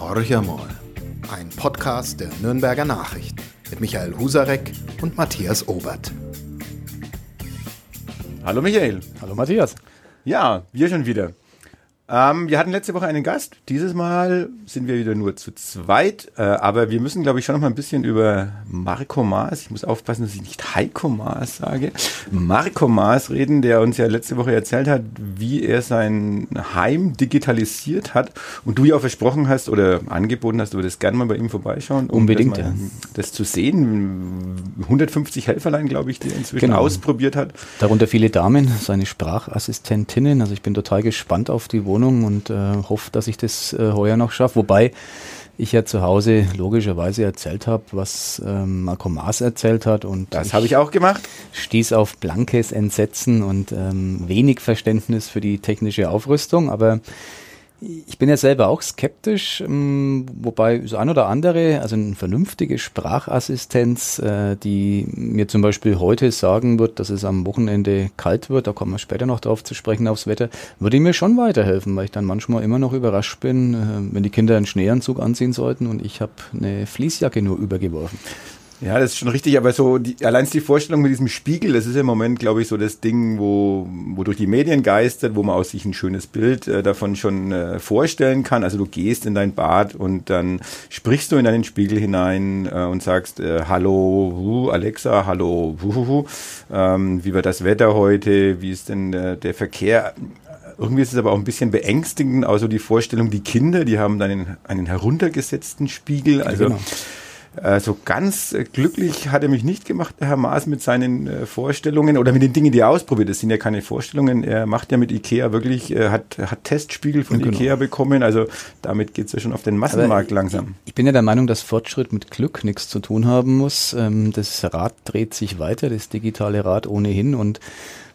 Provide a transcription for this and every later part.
Horch einmal. Ein Podcast der Nürnberger Nachrichten mit Michael Husarek und Matthias Obert. Hallo Michael. Hallo Matthias. Ja, wir schon wieder. Ähm, wir hatten letzte Woche einen Gast. Dieses Mal sind wir wieder nur zu zweit. Äh, aber wir müssen, glaube ich, schon noch mal ein bisschen über Marco Maas, ich muss aufpassen, dass ich nicht Heiko Maas sage, Marco Maas reden, der uns ja letzte Woche erzählt hat, wie er sein Heim digitalisiert hat. Und du ja auch versprochen hast oder angeboten hast, du würdest gerne mal bei ihm vorbeischauen. Um Unbedingt, das, mal, ja. das zu sehen. 150 Helferlein, glaube ich, die er inzwischen genau. ausprobiert hat. Darunter viele Damen, seine Sprachassistentinnen. Also ich bin total gespannt auf die Wohnung Wohnung und äh, hoffe, dass ich das äh, heuer noch schaffe. Wobei ich ja zu Hause logischerweise erzählt habe, was ähm, Marco Maas erzählt hat. Und das habe ich auch gemacht. Stieß auf blankes Entsetzen und ähm, wenig Verständnis für die technische Aufrüstung. Aber ich bin ja selber auch skeptisch, ähm, wobei so ein oder andere, also eine vernünftige Sprachassistenz, äh, die mir zum Beispiel heute sagen wird, dass es am Wochenende kalt wird, da kommen wir später noch drauf zu sprechen aufs Wetter, würde mir schon weiterhelfen, weil ich dann manchmal immer noch überrascht bin, äh, wenn die Kinder einen Schneeanzug anziehen sollten und ich habe eine Fließjacke nur übergeworfen. Ja, das ist schon richtig, aber so die, allein die Vorstellung mit diesem Spiegel, das ist im Moment, glaube ich, so das Ding, wo, wo durch die Medien geistert, wo man aus sich ein schönes Bild äh, davon schon äh, vorstellen kann. Also du gehst in dein Bad und dann sprichst du in deinen Spiegel hinein äh, und sagst, äh, hallo hu, Alexa, hallo, hu, hu, hu, ähm, wie wird das Wetter heute, wie ist denn äh, der Verkehr? Irgendwie ist es aber auch ein bisschen beängstigend, also die Vorstellung, die Kinder, die haben dann einen, einen heruntergesetzten Spiegel. Also genau. Äh, so ganz äh, glücklich hat er mich nicht gemacht, der Herr Maas, mit seinen äh, Vorstellungen oder mit den Dingen, die er ausprobiert. Das sind ja keine Vorstellungen. Er macht ja mit Ikea wirklich, hat, hat Testspiegel von genau. Ikea bekommen. Also damit geht es ja schon auf den Massenmarkt Aber langsam. Ich bin ja der Meinung, dass Fortschritt mit Glück nichts zu tun haben muss. Ähm, das Rad dreht sich weiter, das digitale Rad ohnehin und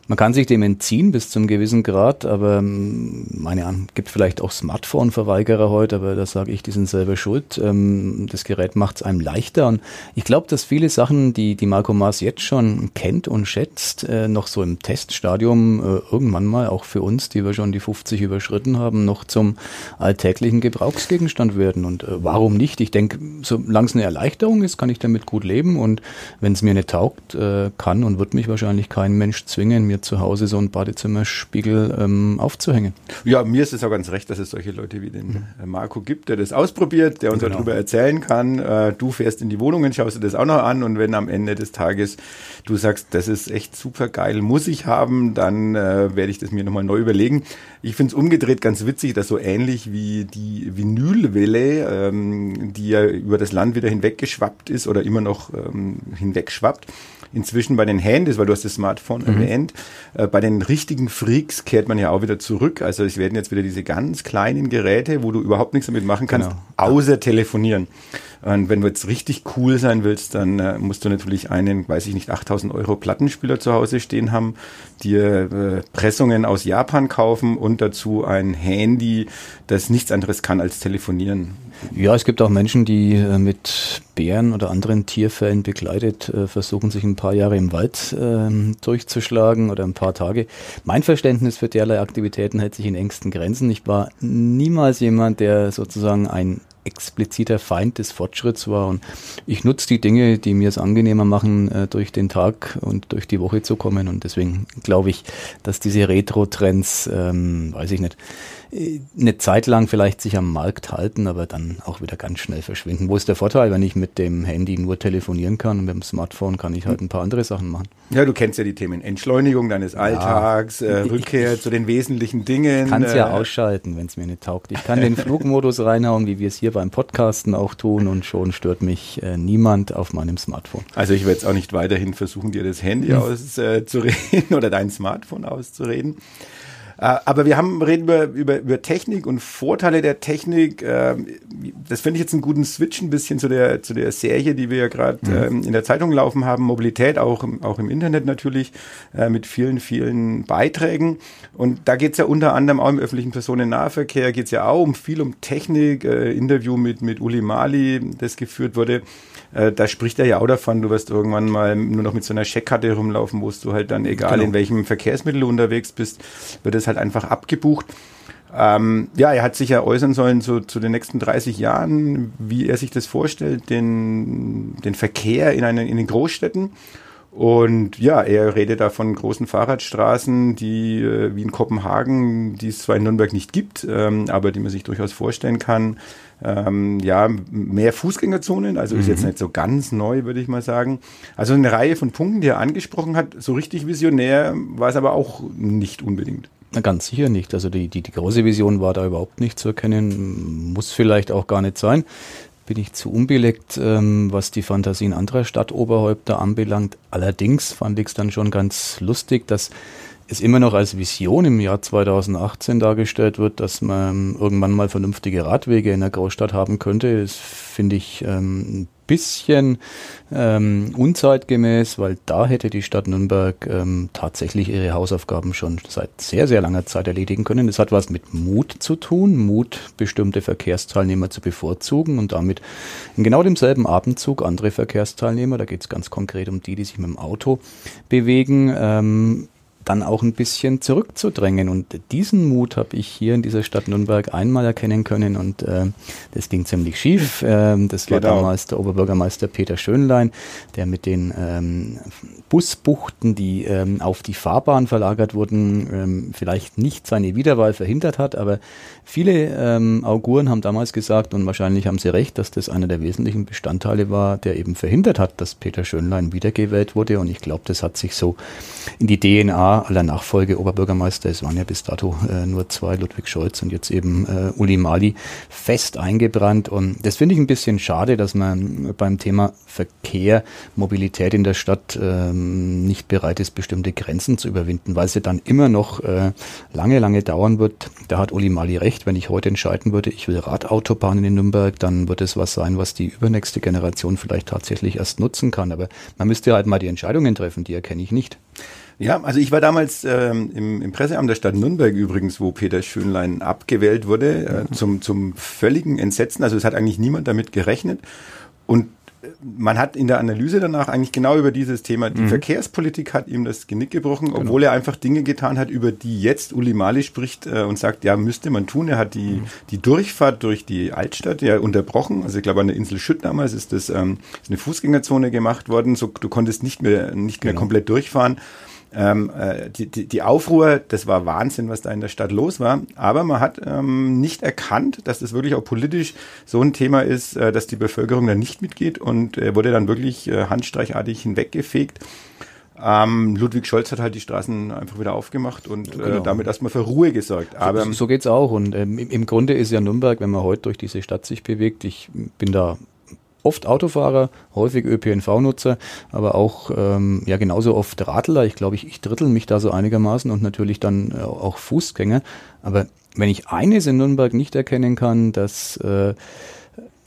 man kann sich dem entziehen bis zum gewissen Grad, aber ähm, meine Ahnung, gibt vielleicht auch Smartphone-Verweigerer heute, aber da sage ich, die sind selber schuld. Ähm, das Gerät macht es einem leichter und ich glaube, dass viele Sachen, die die Marco Mars jetzt schon kennt und schätzt, äh, noch so im Teststadium äh, irgendwann mal auch für uns, die wir schon die 50 überschritten haben, noch zum alltäglichen Gebrauchsgegenstand werden. Und äh, warum nicht? Ich denke, solange es eine Erleichterung ist, kann ich damit gut leben und wenn es mir nicht taugt, kann und wird mich wahrscheinlich kein Mensch zwingen, mir mir zu Hause so einen Badezimmerspiegel ähm, aufzuhängen. Ja, mir ist es auch ganz recht, dass es solche Leute wie den mhm. Marco gibt, der das ausprobiert, der uns genau. darüber erzählen kann. Äh, du fährst in die Wohnungen, schaust dir das auch noch an und wenn am Ende des Tages du sagst, das ist echt super geil, muss ich haben, dann äh, werde ich das mir nochmal neu überlegen. Ich finde es umgedreht ganz witzig, dass so ähnlich wie die Vinylwelle, ähm, die ja über das Land wieder hinweggeschwappt ist oder immer noch ähm, hinwegschwappt, inzwischen bei den Handys, weil du hast das Smartphone mhm. erwähnt, äh, bei den richtigen Freaks kehrt man ja auch wieder zurück. Also es werden jetzt wieder diese ganz kleinen Geräte, wo du überhaupt nichts damit machen kannst, genau. außer telefonieren. Und wenn du jetzt richtig cool sein willst, dann äh, musst du natürlich einen, weiß ich nicht, 8000 Euro Plattenspieler zu Hause stehen haben, dir äh, Pressungen aus Japan kaufen und dazu ein Handy, das nichts anderes kann als telefonieren. Ja, es gibt auch Menschen, die äh, mit Bären oder anderen Tierfällen begleitet äh, versuchen, sich ein paar Jahre im Wald äh, durchzuschlagen oder ein paar Tage. Mein Verständnis für derlei Aktivitäten hält sich in engsten Grenzen. Ich war niemals jemand, der sozusagen ein expliziter Feind des Fortschritts war. Und ich nutze die Dinge, die mir es angenehmer machen, äh, durch den Tag und durch die Woche zu kommen. Und deswegen glaube ich, dass diese Retro-Trends, ähm, weiß ich nicht, eine Zeit lang vielleicht sich am Markt halten, aber dann auch wieder ganz schnell verschwinden. Wo ist der Vorteil, wenn ich mit dem Handy nur telefonieren kann und mit dem Smartphone kann ich halt ein paar andere Sachen machen? Ja, du kennst ja die Themen Entschleunigung deines Alltags, ja, äh, Rückkehr ich, zu den wesentlichen Dingen. Ich kann es äh, ja ausschalten, wenn es mir nicht taugt. Ich kann den Flugmodus reinhauen, wie wir es hier beim Podcasten auch tun und schon stört mich äh, niemand auf meinem Smartphone. Also ich werde jetzt auch nicht weiterhin versuchen, dir das Handy hm. auszureden oder dein Smartphone auszureden. Äh, aber wir haben reden über, über, über Technik und Vorteile der Technik. Ähm, das finde ich jetzt einen guten Switch ein bisschen zu der, zu der Serie, die wir ja gerade mhm. Ähm, in der Zeitung laufen haben. Mobilität, auch, auch im Internet natürlich, äh, mit vielen, vielen Beiträgen. Und da geht es ja unter anderem auch im öffentlichen Personennahverkehr, geht es ja auch um viel um Technik. Äh, Interview mit, mit Uli Mali, das geführt wurde. Da spricht er ja auch davon, du wirst irgendwann mal nur noch mit so einer Checkkarte rumlaufen, wo du halt dann, egal genau. in welchem Verkehrsmittel du unterwegs bist, wird es halt einfach abgebucht. Ähm, ja, er hat sich ja äußern sollen zu, zu den nächsten 30 Jahren, wie er sich das vorstellt, den, den Verkehr in, eine, in den Großstädten. Und ja, er redet da von großen Fahrradstraßen, die äh, wie in Kopenhagen, die es zwar in Nürnberg nicht gibt, ähm, aber die man sich durchaus vorstellen kann. Ähm, ja, mehr Fußgängerzonen, also mhm. ist jetzt mhm. nicht so ganz neu, würde ich mal sagen. Also eine Reihe von Punkten, die er angesprochen hat. So richtig visionär war es aber auch nicht unbedingt. Na, ganz sicher nicht. Also die, die, die große Vision war da überhaupt nicht zu erkennen, muss vielleicht auch gar nicht sein bin ich zu unbeleckt, ähm, was die Fantasien anderer Stadtoberhäupter anbelangt. Allerdings fand ich es dann schon ganz lustig, dass es immer noch als Vision im Jahr 2018 dargestellt wird, dass man irgendwann mal vernünftige Radwege in der Großstadt haben könnte. Das finde ich ähm, bisschen ähm, unzeitgemäß, weil da hätte die Stadt Nürnberg ähm, tatsächlich ihre Hausaufgaben schon seit sehr, sehr langer Zeit erledigen können. Das hat was mit Mut zu tun, Mut, bestimmte Verkehrsteilnehmer zu bevorzugen und damit in genau demselben Abendzug andere Verkehrsteilnehmer, da geht es ganz konkret um die, die sich mit dem Auto bewegen, ähm, dann auch ein bisschen zurückzudrängen. Und diesen Mut habe ich hier in dieser Stadt Nürnberg einmal erkennen können und äh, das ging ziemlich schief. Ähm, das war genau. damals der Oberbürgermeister Peter Schönlein, der mit den ähm, Busbuchten, die ähm, auf die Fahrbahn verlagert wurden, ähm, vielleicht nicht seine Wiederwahl verhindert hat, aber viele ähm, Auguren haben damals gesagt, und wahrscheinlich haben sie recht, dass das einer der wesentlichen Bestandteile war, der eben verhindert hat, dass Peter Schönlein wiedergewählt wurde. Und ich glaube, das hat sich so in die DNA aller Nachfolge Oberbürgermeister, es waren ja bis dato äh, nur zwei, Ludwig Scholz und jetzt eben äh, Uli Mali, fest eingebrannt. Und das finde ich ein bisschen schade, dass man beim Thema Verkehr, Mobilität in der Stadt ähm, nicht bereit ist, bestimmte Grenzen zu überwinden, weil ja dann immer noch äh, lange, lange dauern wird. Da hat Uli Mali recht, wenn ich heute entscheiden würde, ich will Radautobahnen in Nürnberg, dann wird es was sein, was die übernächste Generation vielleicht tatsächlich erst nutzen kann. Aber man müsste halt mal die Entscheidungen treffen, die erkenne ich nicht. Ja, also ich war damals ähm, im, im Presseamt der Stadt Nürnberg übrigens, wo Peter Schönlein abgewählt wurde, äh, mhm. zum, zum völligen Entsetzen. Also es hat eigentlich niemand damit gerechnet. Und man hat in der Analyse danach eigentlich genau über dieses Thema, die mhm. Verkehrspolitik hat ihm das Genick gebrochen, genau. obwohl er einfach Dinge getan hat, über die jetzt Uli Mali spricht äh, und sagt, ja, müsste man tun. Er hat die, mhm. die Durchfahrt durch die Altstadt ja unterbrochen. Also ich glaube, an der Insel Schütt damals ist das ähm, ist eine Fußgängerzone gemacht worden. So, du konntest nicht mehr, nicht mehr genau. komplett durchfahren. Ähm, äh, die, die, die Aufruhr, das war Wahnsinn, was da in der Stadt los war. Aber man hat ähm, nicht erkannt, dass das wirklich auch politisch so ein Thema ist, äh, dass die Bevölkerung da nicht mitgeht und äh, wurde dann wirklich äh, handstreichartig hinweggefegt. Ähm, Ludwig Scholz hat halt die Straßen einfach wieder aufgemacht und äh, genau. äh, damit erstmal für Ruhe gesorgt. Aber so, so geht's auch. Und ähm, im Grunde ist ja Nürnberg, wenn man heute durch diese Stadt sich bewegt, ich bin da oft Autofahrer, häufig ÖPNV-Nutzer, aber auch ähm, ja genauso oft Radler. Ich glaube, ich, ich drittel mich da so einigermaßen und natürlich dann äh, auch Fußgänger. Aber wenn ich eines in Nürnberg nicht erkennen kann, dass äh,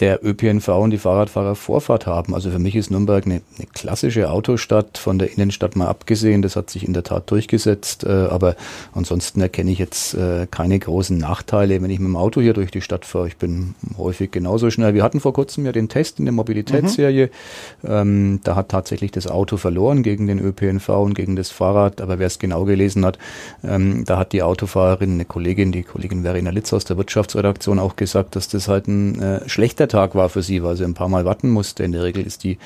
der ÖPNV und die Fahrradfahrer Vorfahrt haben. Also für mich ist Nürnberg eine, eine, klassische Autostadt, von der Innenstadt mal abgesehen. Das hat sich in der Tat durchgesetzt. Äh, aber ansonsten erkenne ich jetzt äh, keine großen Nachteile, wenn ich mit dem Auto hier durch die Stadt fahre. Ich bin häufig genauso schnell. Wir hatten vor kurzem ja den Test in der Mobilitätsserie. Mhm. Ähm, da hat tatsächlich das Auto verloren gegen den ÖPNV und gegen das Fahrrad. Aber wer es genau gelesen hat, ähm, da hat die Autofahrerin, eine Kollegin, die Kollegin Verena Litz aus der Wirtschaftsredaktion auch gesagt, dass das halt ein äh, schlechter Tag war für sie, weil sie ein paar Mal warten musste. In der Regel ist die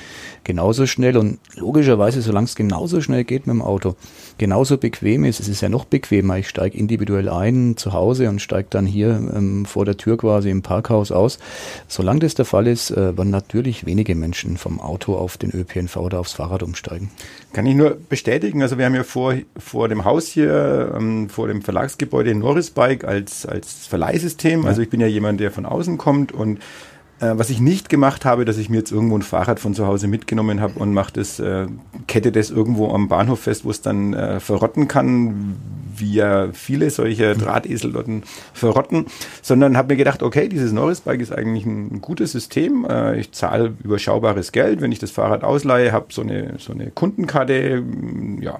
genauso schnell und logischerweise, solange es genauso schnell geht mit dem Auto, genauso bequem ist, es ist ja noch bequemer. Ich steige individuell ein zu Hause und steige dann hier ähm, vor der Tür quasi im Parkhaus aus. Solange das der Fall ist, äh, werden natürlich wenige Menschen vom Auto auf den ÖPNV oder aufs Fahrrad umsteigen. Kann ich nur bestätigen. Also wir haben ja vor, vor dem Haus hier, ähm, vor dem Verlagsgebäude Norris Bike als, als Verleihsystem. Also ich bin ja jemand, der von außen kommt und äh, was ich nicht gemacht habe, dass ich mir jetzt irgendwo ein Fahrrad von zu Hause mitgenommen habe und mache das, äh, kette das irgendwo am Bahnhof fest, wo es dann äh, verrotten kann, wie ja viele solche Drahtesel dort verrotten, sondern habe mir gedacht, okay, dieses Norris-Bike ist eigentlich ein gutes System. Äh, ich zahle überschaubares Geld, wenn ich das Fahrrad ausleihe, habe so eine, so eine Kundenkarte, ja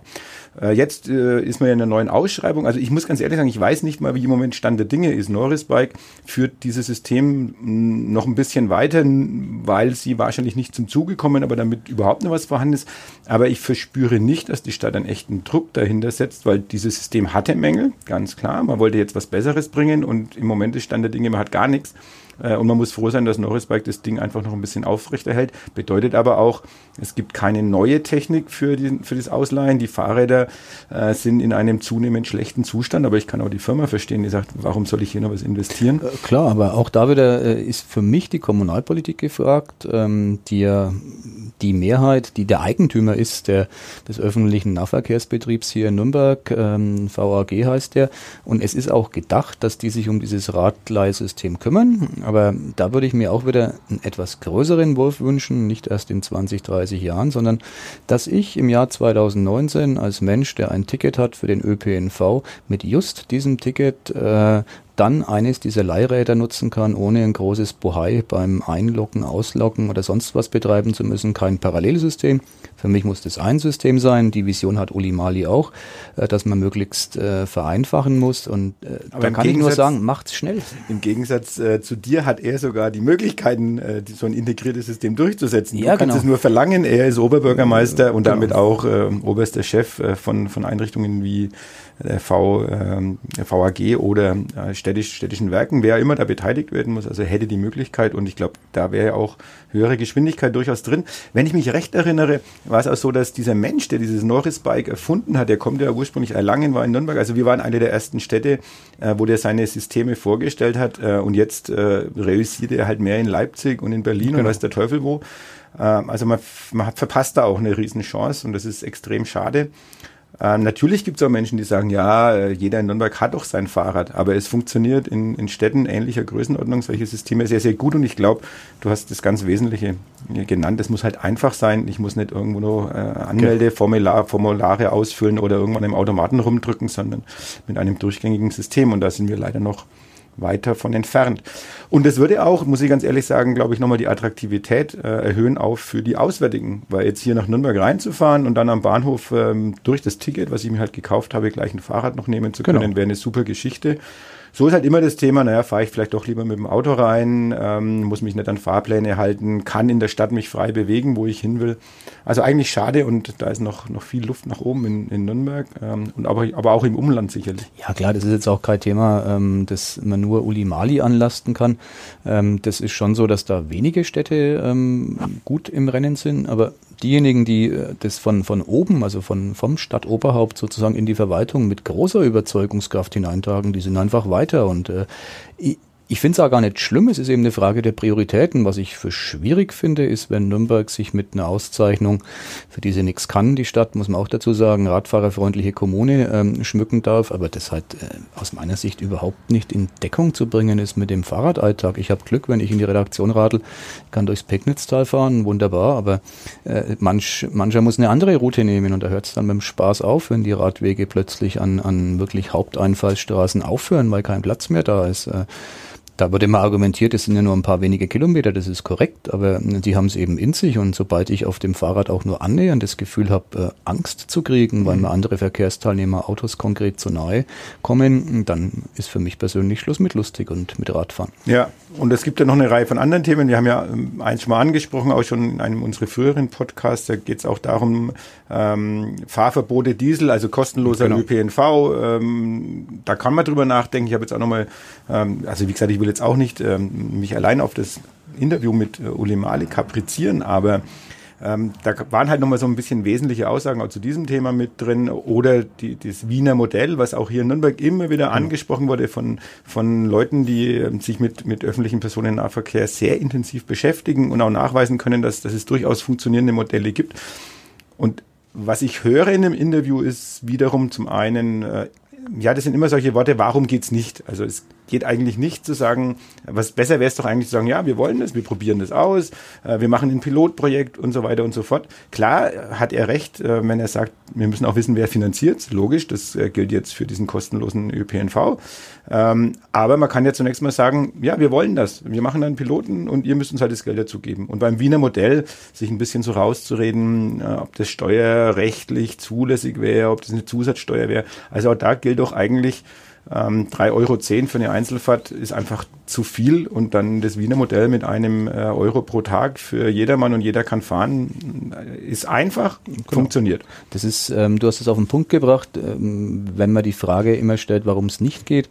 jetzt äh, ist man ja in einer neuen Ausschreibung. Also ich muss ganz ehrlich sagen, ich weiß nicht mal, wie im Moment Stand der Dinge ist. Norris Bike führt dieses System noch ein bisschen weiter, weil sie wahrscheinlich nicht zum Zuge kommen, aber damit überhaupt noch was vorhanden ist. Aber ich verspüre nicht, dass die Stadt einen echten Druck dahinter setzt, weil dieses System hatte Mängel, ganz klar. Man wollte jetzt was Besseres bringen und im Moment ist Stand der Dinge, man hat gar nichts. Äh, und man muss froh sein, dass Norris Bike das Ding einfach noch ein bisschen aufrechterhält. Bedeutet aber auch, es gibt keine neue Technik für, die, für das Ausleihen. Die Fahrräder äh, sind in einem zunehmend schlechten Zustand, aber ich kann auch die Firma verstehen, die sagt, warum soll ich hier noch was investieren? Äh, klar, aber auch da wieder äh, ist für mich die Kommunalpolitik gefragt, ähm, die ja die Mehrheit, die der Eigentümer ist der, des öffentlichen Nahverkehrsbetriebs hier in Nürnberg, ähm, VAG heißt der. Und es ist auch gedacht, dass die sich um dieses Radleihsystem kümmern. Aber da würde ich mir auch wieder einen etwas größeren Wurf wünschen, nicht erst in 20, 30 Jahren, sondern dass ich im Jahr 2019 als Mensch, der ein Ticket hat für den ÖPNV, mit just diesem Ticket äh, dann eines dieser Leihräder nutzen kann, ohne ein großes Bohai beim Einloggen, Ausloggen oder sonst was betreiben zu müssen. Kein Parallelsystem. Für mich muss das ein System sein. Die Vision hat Uli Mali auch, äh, dass man möglichst äh, vereinfachen muss. Und äh, da kann ich nur sagen, macht's schnell. Im Gegensatz äh, zu dir hat er sogar die Möglichkeiten, äh, so ein integriertes System durchzusetzen. Du ja, kannst genau. es nur verlangen. Er ist Oberbürgermeister und genau. damit auch äh, oberster Chef von, von Einrichtungen wie der v, ähm, VAG oder äh, städtisch, städtischen Werken, wer immer da beteiligt werden muss, also hätte die Möglichkeit und ich glaube, da wäre ja auch höhere Geschwindigkeit durchaus drin. Wenn ich mich recht erinnere, war es auch so, dass dieser Mensch, der dieses Norris-Bike erfunden hat, der kommt ja ursprünglich Erlangen, war in Nürnberg, also wir waren eine der ersten Städte, äh, wo der seine Systeme vorgestellt hat äh, und jetzt äh, realisiert er halt mehr in Leipzig und in Berlin genau. und weiß der Teufel wo. Äh, also man, man hat verpasst da auch eine Riesenchance und das ist extrem schade. Ähm, natürlich gibt es auch Menschen, die sagen, ja, äh, jeder in Nürnberg hat doch sein Fahrrad, aber es funktioniert in, in Städten ähnlicher Größenordnung, solche Systeme sehr, sehr gut. Und ich glaube, du hast das ganz Wesentliche genannt, es muss halt einfach sein, ich muss nicht irgendwo nur äh, Anmeldeformulare Formulare ausfüllen oder irgendwann im Automaten rumdrücken, sondern mit einem durchgängigen System. Und da sind wir leider noch weit davon entfernt. Und das würde auch, muss ich ganz ehrlich sagen, glaube ich, nochmal die Attraktivität äh, erhöhen auch für die Auswärtigen. Weil jetzt hier nach Nürnberg reinzufahren und dann am Bahnhof ähm, durch das Ticket, was ich mir halt gekauft habe, gleich ein Fahrrad noch nehmen zu können, genau. wäre eine super Geschichte so ist halt immer das Thema, naja, fahre ich vielleicht doch lieber mit dem Auto rein, ähm, muss mich nicht an Fahrpläne halten, kann in der Stadt mich frei bewegen, wo ich hin will. Also eigentlich schade und da ist noch, noch viel Luft nach oben in, in Nürnberg ähm, und aber, aber auch im Umland sicherlich. Ja klar, das ist jetzt auch kein Thema, ähm, das man nur Uli Mali anlasten kann. Ähm, das ist schon so, dass da wenige Städte ähm, gut im Rennen sind, aber diejenigen, die äh, das von, von oben, also von, vom Stadtoberhaupt sozusagen in die Verwaltung mit großer Überzeugungskraft hineintragen, die sind einfach weiter. Und äh, ich finde es auch gar nicht schlimm, es ist eben eine Frage der Prioritäten. Was ich für schwierig finde, ist, wenn Nürnberg sich mit einer Auszeichnung, für die sie nichts kann, die Stadt, muss man auch dazu sagen, radfahrerfreundliche Kommune ähm, schmücken darf, aber das halt äh, aus meiner Sicht überhaupt nicht in Deckung zu bringen ist mit dem Fahrradalltag. Ich habe Glück, wenn ich in die Redaktion radel, kann durchs Pecknitztal fahren, wunderbar, aber äh, manch, mancher muss eine andere Route nehmen und da hört es dann dem Spaß auf, wenn die Radwege plötzlich an, an wirklich Haupteinfallsstraßen aufhören, weil kein Platz mehr da ist. Äh, da wird immer argumentiert, es sind ja nur ein paar wenige Kilometer, das ist korrekt, aber die haben es eben in sich und sobald ich auf dem Fahrrad auch nur annähernd das Gefühl habe, äh, Angst zu kriegen, weil mir andere Verkehrsteilnehmer Autos konkret zu nahe kommen, dann ist für mich persönlich Schluss mit lustig und mit Radfahren. Ja, und es gibt ja noch eine Reihe von anderen Themen. Wir haben ja ähm, eins schon mal angesprochen, auch schon in einem unserer früheren Podcasts, da geht es auch darum, ähm, Fahrverbote Diesel, also kostenloser genau. ÖPNV, ähm, da kann man drüber nachdenken. Ich habe jetzt auch nochmal, ähm, also wie gesagt, ich will jetzt auch nicht ähm, mich allein auf das Interview mit äh, Uli Mali kaprizieren, aber ähm, da waren halt nochmal so ein bisschen wesentliche Aussagen auch zu diesem Thema mit drin oder die, das Wiener Modell, was auch hier in Nürnberg immer wieder mhm. angesprochen wurde von, von Leuten, die äh, sich mit, mit öffentlichen Personennahverkehr sehr intensiv beschäftigen und auch nachweisen können, dass, dass es durchaus funktionierende Modelle gibt. Und was ich höre in dem Interview ist wiederum zum einen, äh, ja, das sind immer solche Worte, warum geht's nicht? Also es geht eigentlich nicht zu sagen, was besser wäre es doch eigentlich zu sagen, ja, wir wollen das, wir probieren das aus, äh, wir machen ein Pilotprojekt und so weiter und so fort. Klar hat er recht, äh, wenn er sagt, wir müssen auch wissen, wer finanziert. Logisch, das äh, gilt jetzt für diesen kostenlosen ÖPNV. Ähm, aber man kann ja zunächst mal sagen, ja, wir wollen das. Wir machen dann Piloten und ihr müsst uns halt das Geld dazu geben. Und beim Wiener Modell sich ein bisschen so rauszureden, ob das steuerrechtlich zulässig wäre, ob das eine Zusatzsteuer wäre. Also auch da gilt doch eigentlich, Ähm, 3,10 Euro für eine Einzelfahrt ist einfach zu viel und dann das Wiener Modell mit einem äh, Euro pro Tag für jedermann und jeder kann fahren, äh, ist einfach, genau. funktioniert. Das ist, ähm, du hast es auf den Punkt gebracht, ähm, wenn man die Frage immer stellt, warum es nicht geht,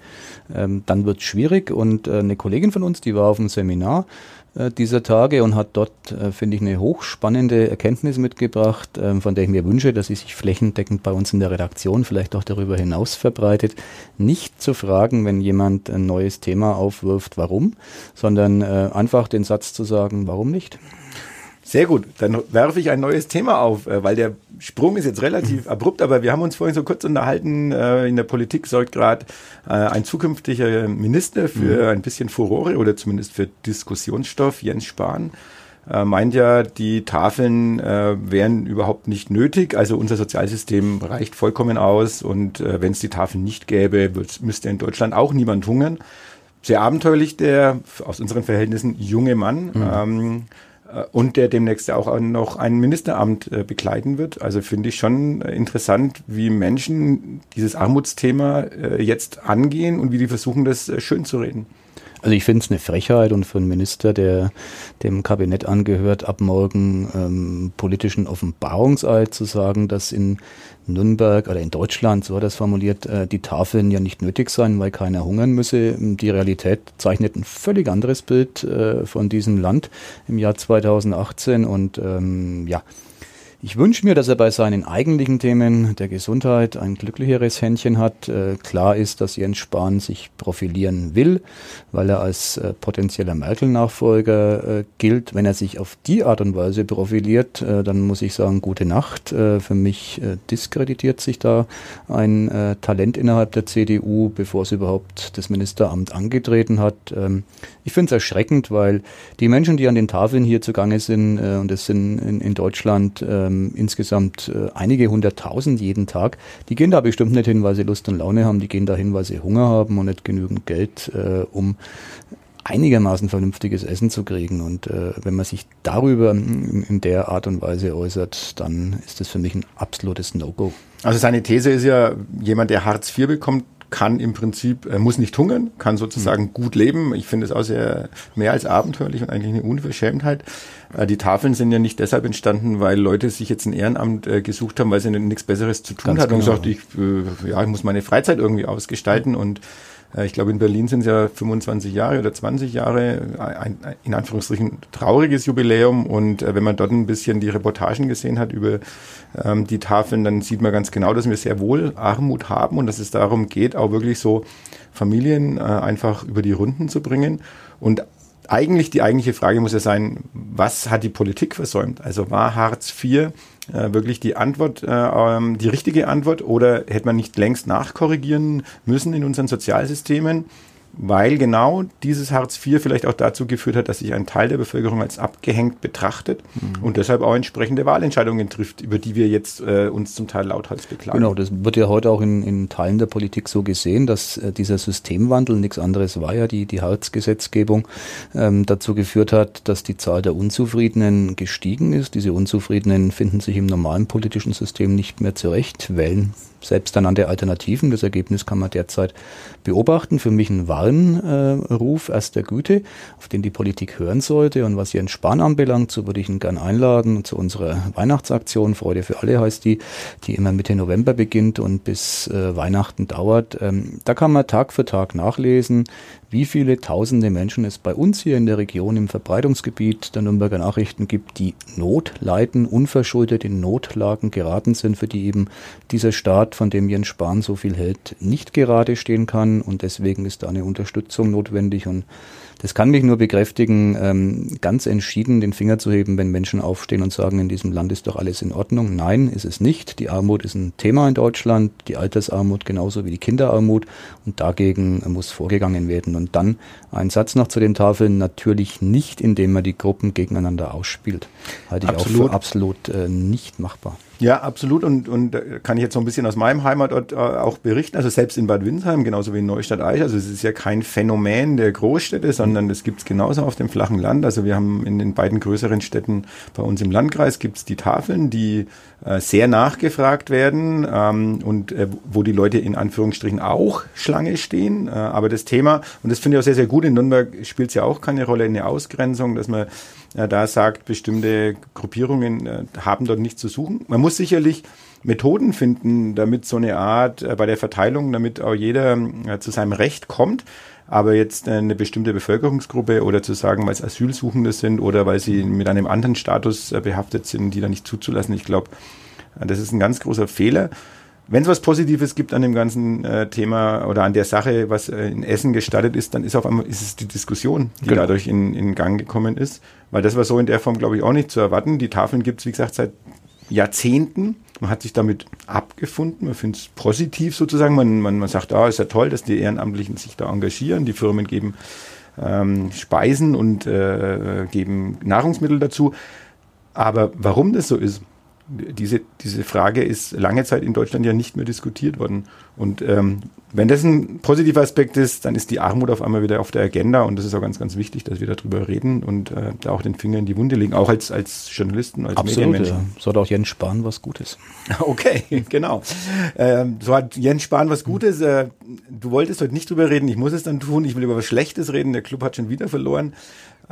ähm, dann wird es schwierig und äh, eine Kollegin von uns, die war auf dem Seminar, dieser Tage und hat dort, äh, finde ich, eine hochspannende Erkenntnis mitgebracht, äh, von der ich mir wünsche, dass sie sich flächendeckend bei uns in der Redaktion vielleicht auch darüber hinaus verbreitet. Nicht zu fragen, wenn jemand ein neues Thema aufwirft, warum, sondern äh, einfach den Satz zu sagen, warum nicht? Sehr gut, dann werfe ich ein neues Thema auf, äh, weil der Sprung ist jetzt relativ abrupt, aber wir haben uns vorhin so kurz unterhalten, äh, in der Politik sorgt gerade äh, ein zukünftiger Minister für mhm. ein bisschen Furore oder zumindest für Diskussionsstoff, Jens Spahn meint ja, die Tafeln äh, wären überhaupt nicht nötig. Also unser Sozialsystem reicht vollkommen aus und äh, wenn es die Tafeln nicht gäbe, müsste in Deutschland auch niemand hungern. Sehr abenteuerlich der aus unseren Verhältnissen junge Mann. Mhm. Ähm, äh, und der demnächst auch noch ein Ministeramt äh, begleiten wird. Also finde ich schon interessant, wie Menschen dieses Armutsthema äh, jetzt angehen und wie die versuchen, das schön zu reden. Also ich finde es eine Frechheit und für einen Minister, der dem Kabinett angehört, ab morgen ähm, politischen Offenbarungseid zu sagen, dass in Nürnberg oder in Deutschland, so hat er es formuliert, äh, die Tafeln ja nicht nötig seien, weil keiner hungern müsse. Die Realität zeichnet ein völlig anderes Bild äh, von diesem Land im Jahr 2018 und ähm, ja, ich wünsche mir, dass er bei seinen eigentlichen Themen der Gesundheit ein glücklicheres Händchen hat. Äh, klar ist, dass Jens Spahn sich profilieren will, weil er als äh, potenzieller Merkel-Nachfolger äh, gilt. Wenn er sich auf die Art und Weise profiliert, dann muss ich sagen, gute Nacht. Für mich diskreditiert sich da ein Talent innerhalb der CDU, bevor es überhaupt das Ministeramt angetreten hat. Ähm, ich finde es erschreckend, weil die Menschen, die an den Tafeln hier zugange sind, und es sind in, in Deutschland ähm, insgesamt äh, einige hunderttausend jeden Tag. Die gehen da bestimmt nicht hin, weil sie Lust und Laune haben, die gehen da hin, weil sie Hunger haben und nicht genügend Geld, äh, um einigermaßen vernünftiges Essen zu kriegen. Und äh, wenn man sich darüber in, der Art und Weise äußert, dann ist das für mich ein absolutes No-Go. Also seine These ist ja, jemand, der Hartz IV bekommt, kann im Prinzip, äh, muss nicht hungern, kann sozusagen mhm. gut leben. Ich finde es auch sehr mehr als abenteuerlich und eigentlich eine Unverschämtheit. Äh, die Tafeln sind ja nicht deshalb entstanden, weil Leute sich jetzt ein Ehrenamt äh, gesucht haben, weil sie nichts Besseres zu tun Ganz hatten genau. und gesagt, ich, äh, ja, ich muss meine Freizeit irgendwie ausgestalten mhm. und ich glaube, in Berlin sind es ja 25 Jahre oder 20 Jahre, ein, ein in Anführungsstrichen trauriges Jubiläum. Und äh, wenn man dort ein bisschen die Reportagen gesehen hat über ähm, die Tafeln, dann sieht man ganz genau, dass wir sehr wohl Armut haben und dass es darum geht, auch wirklich so Familien äh, einfach über die Runden zu bringen. Und eigentlich die eigentliche Frage muss ja sein, was hat die Politik versäumt? Also war Hartz IV äh, wirklich die Antwort, äh, ähm, die richtige Antwort oder hätte man nicht längst nachkorrigieren müssen in unseren Sozialsystemen? Weil genau dieses Hartz IV vielleicht auch dazu geführt hat, dass sich ein Teil der Bevölkerung als abgehängt betrachtet mhm. und deshalb auch entsprechende Wahlentscheidungen trifft, über die wir jetzt äh, uns zum Teil lauthals beklagen. Genau, das wird ja heute auch in, in Teilen der Politik so gesehen, dass äh, dieser Systemwandel, nichts anderes war ja die, die Hartz-Gesetzgebung, ähm, dazu geführt hat, dass die Zahl der Unzufriedenen gestiegen ist. Diese Unzufriedenen finden sich im normalen politischen System nicht mehr zurecht, wählen selbst dann an der Alternativen. Das Ergebnis kann man derzeit beobachten. Für mich ein Warnruf äh, erster Güte, auf den die Politik hören sollte. Und was Jens Spahn anbelangt, so würde ich ihn gern einladen zu unserer Weihnachtsaktion. Freude für alle heißt die, die immer Mitte November beginnt und bis äh, Weihnachten dauert. Ähm, da kann man Tag für Tag nachlesen, wie viele tausende Menschen es bei uns hier in der Region im Verbreitungsgebiet der Nürnberger Nachrichten gibt, die Not leiden, unverschuldet in Notlagen geraten sind, für die eben dieser Staat, von dem Jens Spahn so viel hält, nicht gerade stehen kann. Und deswegen ist da eine Unterstützung notwendig. Und das kann mich nur bekräftigen, ähm, ganz entschieden den Finger zu heben, wenn Menschen aufstehen und sagen, in diesem Land ist doch alles in Ordnung. Nein, ist es nicht. Die Armut ist ein Thema in Deutschland, die Altersarmut genauso wie die Kinderarmut und dagegen muss vorgegangen werden. Und dann ein Satz noch zu den Tafeln, natürlich nicht, indem man die Gruppen gegeneinander ausspielt. Halte ich absolut. auch für absolut äh, nicht machbar. Ja, absolut. Und, und kann ich jetzt so ein bisschen aus meinem Heimatort äh, auch berichten. Also selbst in Bad Windsheim, genauso wie in Neustadt-Eich. Also es ist ja kein Phänomen der Großstädte, sondern das gibt es genauso auf dem flachen Land. Also wir haben in den beiden größeren Städten bei uns im Landkreis gibt es die Tafeln, die äh, sehr nachgefragt werden ähm, und äh, wo die Leute in Anführungsstrichen auch Schlange stehen. Äh, aber das Thema, und das finde ich auch sehr, sehr gut, in Nürnberg spielt es ja auch keine Rolle in der Ausgrenzung, dass man da sagt, bestimmte Gruppierungen äh, haben dort nichts zu suchen. Man muss sicherlich Methoden finden, damit so eine Art äh, bei der Verteilung, damit auch jeder äh, zu seinem Recht kommt. Aber jetzt eine bestimmte Bevölkerungsgruppe oder zu sagen, weil es Asylsuchende sind oder weil sie mit einem anderen Status behaftet sind, die da nicht zuzulassen, ich glaube, das ist ein ganz großer Fehler. Wenn es was Positives gibt an dem ganzen äh, Thema oder an der Sache, was äh, in Essen gestartet ist, dann ist auf einmal ist es die Diskussion, die genau. dadurch in, in Gang gekommen ist. Weil das war so in der Form, glaube ich, auch nicht zu erwarten. Die Tafeln gibt es, wie gesagt, seit Jahrzehnten. Man hat sich damit abgefunden. Man findet es positiv sozusagen. Man, man, man sagt, ah, ist ja toll, dass die Ehrenamtlichen sich da engagieren. Die Firmen geben ähm, Speisen und äh, geben Nahrungsmittel dazu. Aber warum das so ist, diese, diese Frage ist lange Zeit in Deutschland ja nicht mehr diskutiert worden. Und ähm, wenn das ein positiver Aspekt ist, dann ist die Armut auf einmal wieder auf der Agenda und das ist auch ganz, ganz wichtig, dass wir darüber reden und äh, da auch den Finger in die Wunde legen, auch als, als Journalisten, als Absolut, Medienmenschen. Ja. So hat auch Jens Spahn was Gutes. Okay, genau. Ähm, so hat Jens Spahn was Gutes. Äh, du wolltest heute nicht drüber reden, ich muss es dann tun. Ich will über was Schlechtes reden. Der Club hat schon wieder verloren.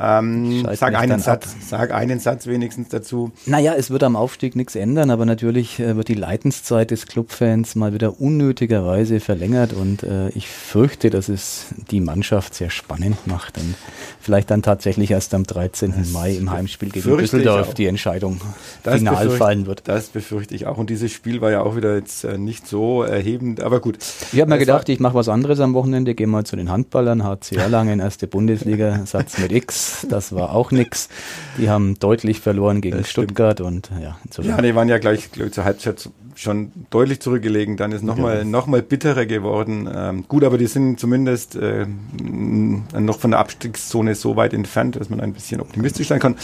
Ähm, sag einen Satz, ab. sag einen Satz wenigstens dazu. Naja, es wird am Aufstieg nichts ändern, aber natürlich äh, wird die Leidenszeit des Clubfans mal wieder unnötigerweise verlängert und äh, ich fürchte, dass es die Mannschaft sehr spannend macht und vielleicht dann tatsächlich erst am 13. Das Mai im Heimspiel gegen Düsseldorf die Entscheidung das final fallen wird. Das befürchte ich auch und dieses Spiel war ja auch wieder jetzt äh, nicht so erhebend, aber gut. Ich habe mir gedacht, ich mache was anderes am Wochenende, gehe mal zu den Handballern, HC Erlangen, erste Bundesliga, Satz mit X das war auch nix. Die haben deutlich verloren gegen Stuttgart und ja. Ja, die waren ja gleich, gleich zur Halbzeit schon deutlich zurückgelegen. Dann ist nochmal ja. noch mal bitterer geworden. Ähm, gut, aber die sind zumindest äh, noch von der Abstiegszone so weit entfernt, dass man ein bisschen optimistisch sein kann.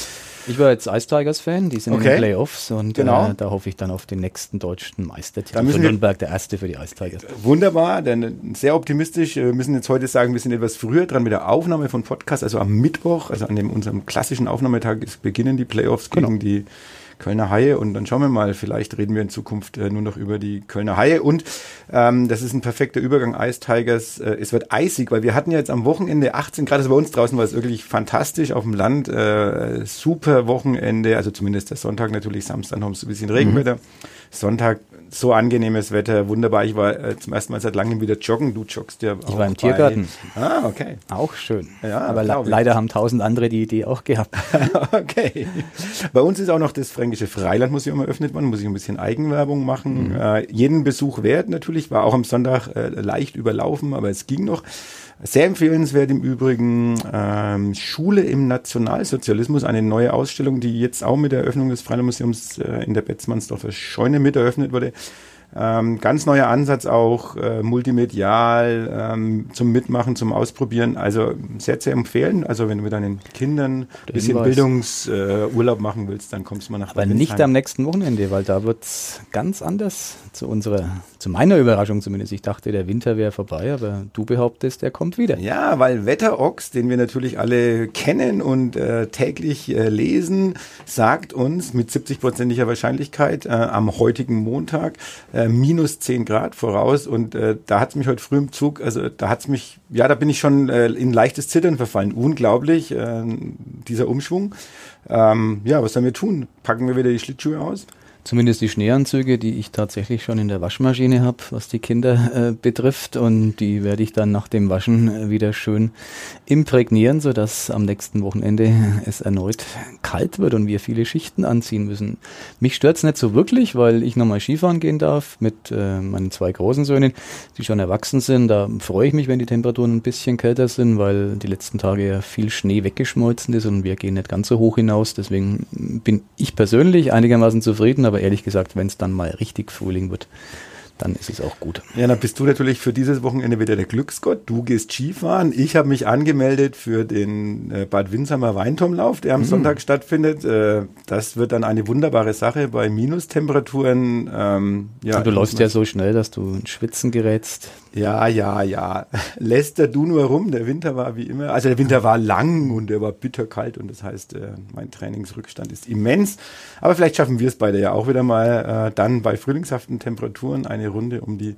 Ich war jetzt Ice Tigers Fan, die sind okay. in den Playoffs und genau. äh, da hoffe ich dann auf den nächsten deutschen Meistertitel für Nürnberg, der erste für die Ice Tigers. Wunderbar, denn sehr optimistisch. Wir müssen jetzt heute sagen, wir sind etwas früher dran mit der Aufnahme von Podcast, also am Mittwoch, also an dem unserem klassischen Aufnahmetag beginnen die Playoffs genau. gegen die Kölner Haie und dann schauen wir mal, vielleicht reden wir in Zukunft äh, nur noch über die Kölner Haie und ähm, das ist ein perfekter Übergang, Ice Tigers, äh, es wird eisig, weil wir hatten ja jetzt am Wochenende 18 Grad, also bei uns draußen war es wirklich fantastisch auf dem Land, äh, super Wochenende, also zumindest der Sonntag natürlich, Samstag haben wir ein bisschen Regenwetter, mhm. Sonntag so angenehmes Wetter, wunderbar. Ich war äh, zum ersten Mal seit langem wieder joggen. Du joggst ja auch. Ich war im Tiergarten. Ah, okay. Auch schön. Ja, aber leider haben tausend andere die Idee auch gehabt. okay. Bei uns ist auch noch das Fränkische Freilandmuseum eröffnet worden. Muss ich ein bisschen Eigenwerbung machen. Mhm. Äh, jeden Besuch wert natürlich. War auch am Sonntag äh, leicht überlaufen, aber es ging noch. Sehr empfehlenswert im Übrigen ähm, Schule im Nationalsozialismus, eine neue Ausstellung, die jetzt auch mit der Eröffnung des Freilandmuseums äh, in der Betzmannsdorfer Scheune mit eröffnet wurde. Ähm, ganz neuer Ansatz auch, äh, multimedial, ähm, zum Mitmachen, zum Ausprobieren. Also sehr zu empfehlen. Also wenn du mit deinen Kindern ein bisschen Bildungsurlaub äh, machen willst, dann kommst du mal nach Aber nicht am nächsten Wochenende, weil da wird's ganz anders zu unserer, zu meiner Überraschung zumindest. Ich dachte, der Winter wäre vorbei, aber du behauptest, er kommt wieder. Ja, weil Wetterox, den wir natürlich alle kennen und äh, täglich äh, lesen, sagt uns mit 70-prozentiger Wahrscheinlichkeit äh, am heutigen Montag, äh, minus 10 Grad voraus und äh, da hat es mich heute früh im Zug, also da hat es mich, ja, da bin ich schon äh, in leichtes Zittern verfallen. Unglaublich, äh, dieser Umschwung. Ähm, ja, was sollen wir tun? Packen wir wieder die Schlittschuhe aus? Zumindest die Schneeanzüge, die ich tatsächlich schon in der Waschmaschine habe, was die Kinder äh, betrifft. Und die werde ich dann nach dem Waschen äh, wieder schön imprägnieren, sodass am nächsten Wochenende es erneut kalt wird und wir viele Schichten anziehen müssen. Mich stört es nicht so wirklich, weil ich nochmal Skifahren gehen darf mit äh, meinen zwei großen Söhnen, die schon erwachsen sind. Da freue ich mich, wenn die Temperaturen ein bisschen kälter sind, weil die letzten Tage ja viel Schnee weggeschmolzen ist und wir gehen nicht ganz so hoch hinaus. Deswegen bin ich persönlich einigermaßen zufrieden, aber aber ehrlich gesagt, wenn es dann mal richtig Frühling wird, dann ist es auch gut. Ja, dann bist du natürlich für dieses Wochenende wieder der Glücksgott. Du gehst Skifahren. Ich habe mich angemeldet für den äh, Bad Winsheimer Weinturmlauf, der am mhm. Sonntag stattfindet. Äh, das wird dann eine wunderbare Sache bei Minustemperaturen. Ähm, ja, du läufst ja so schnell, dass du in Schwitzen gerätst. Ja, ja, ja. Läster du nur rum. Der Winter war wie immer. Also der Winter war lang und der war bitterkalt und das heißt, äh, mein Trainingsrückstand ist immens. Aber vielleicht schaffen wir es beide ja auch wieder mal dann bei frühlingshaften Temperaturen eine Runde um die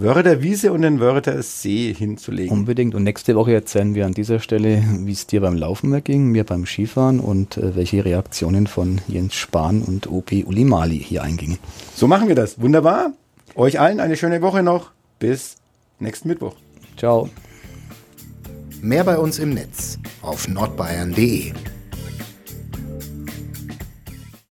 Wörter Wiese und den Wörter See hinzulegen. Unbedingt. Und nächste Woche erzählen wir an dieser Stelle, wie es dir beim Laufen ging, mir beim Skifahren und äh, welche Reaktionen von Jens Spahn und OP Ulimali hier eingingen. So machen wir das. Wunderbar. Euch allen eine schöne Woche noch. Bis nächsten Mittwoch. Ciao. Mehr bei uns im Netz auf nordbayern.de.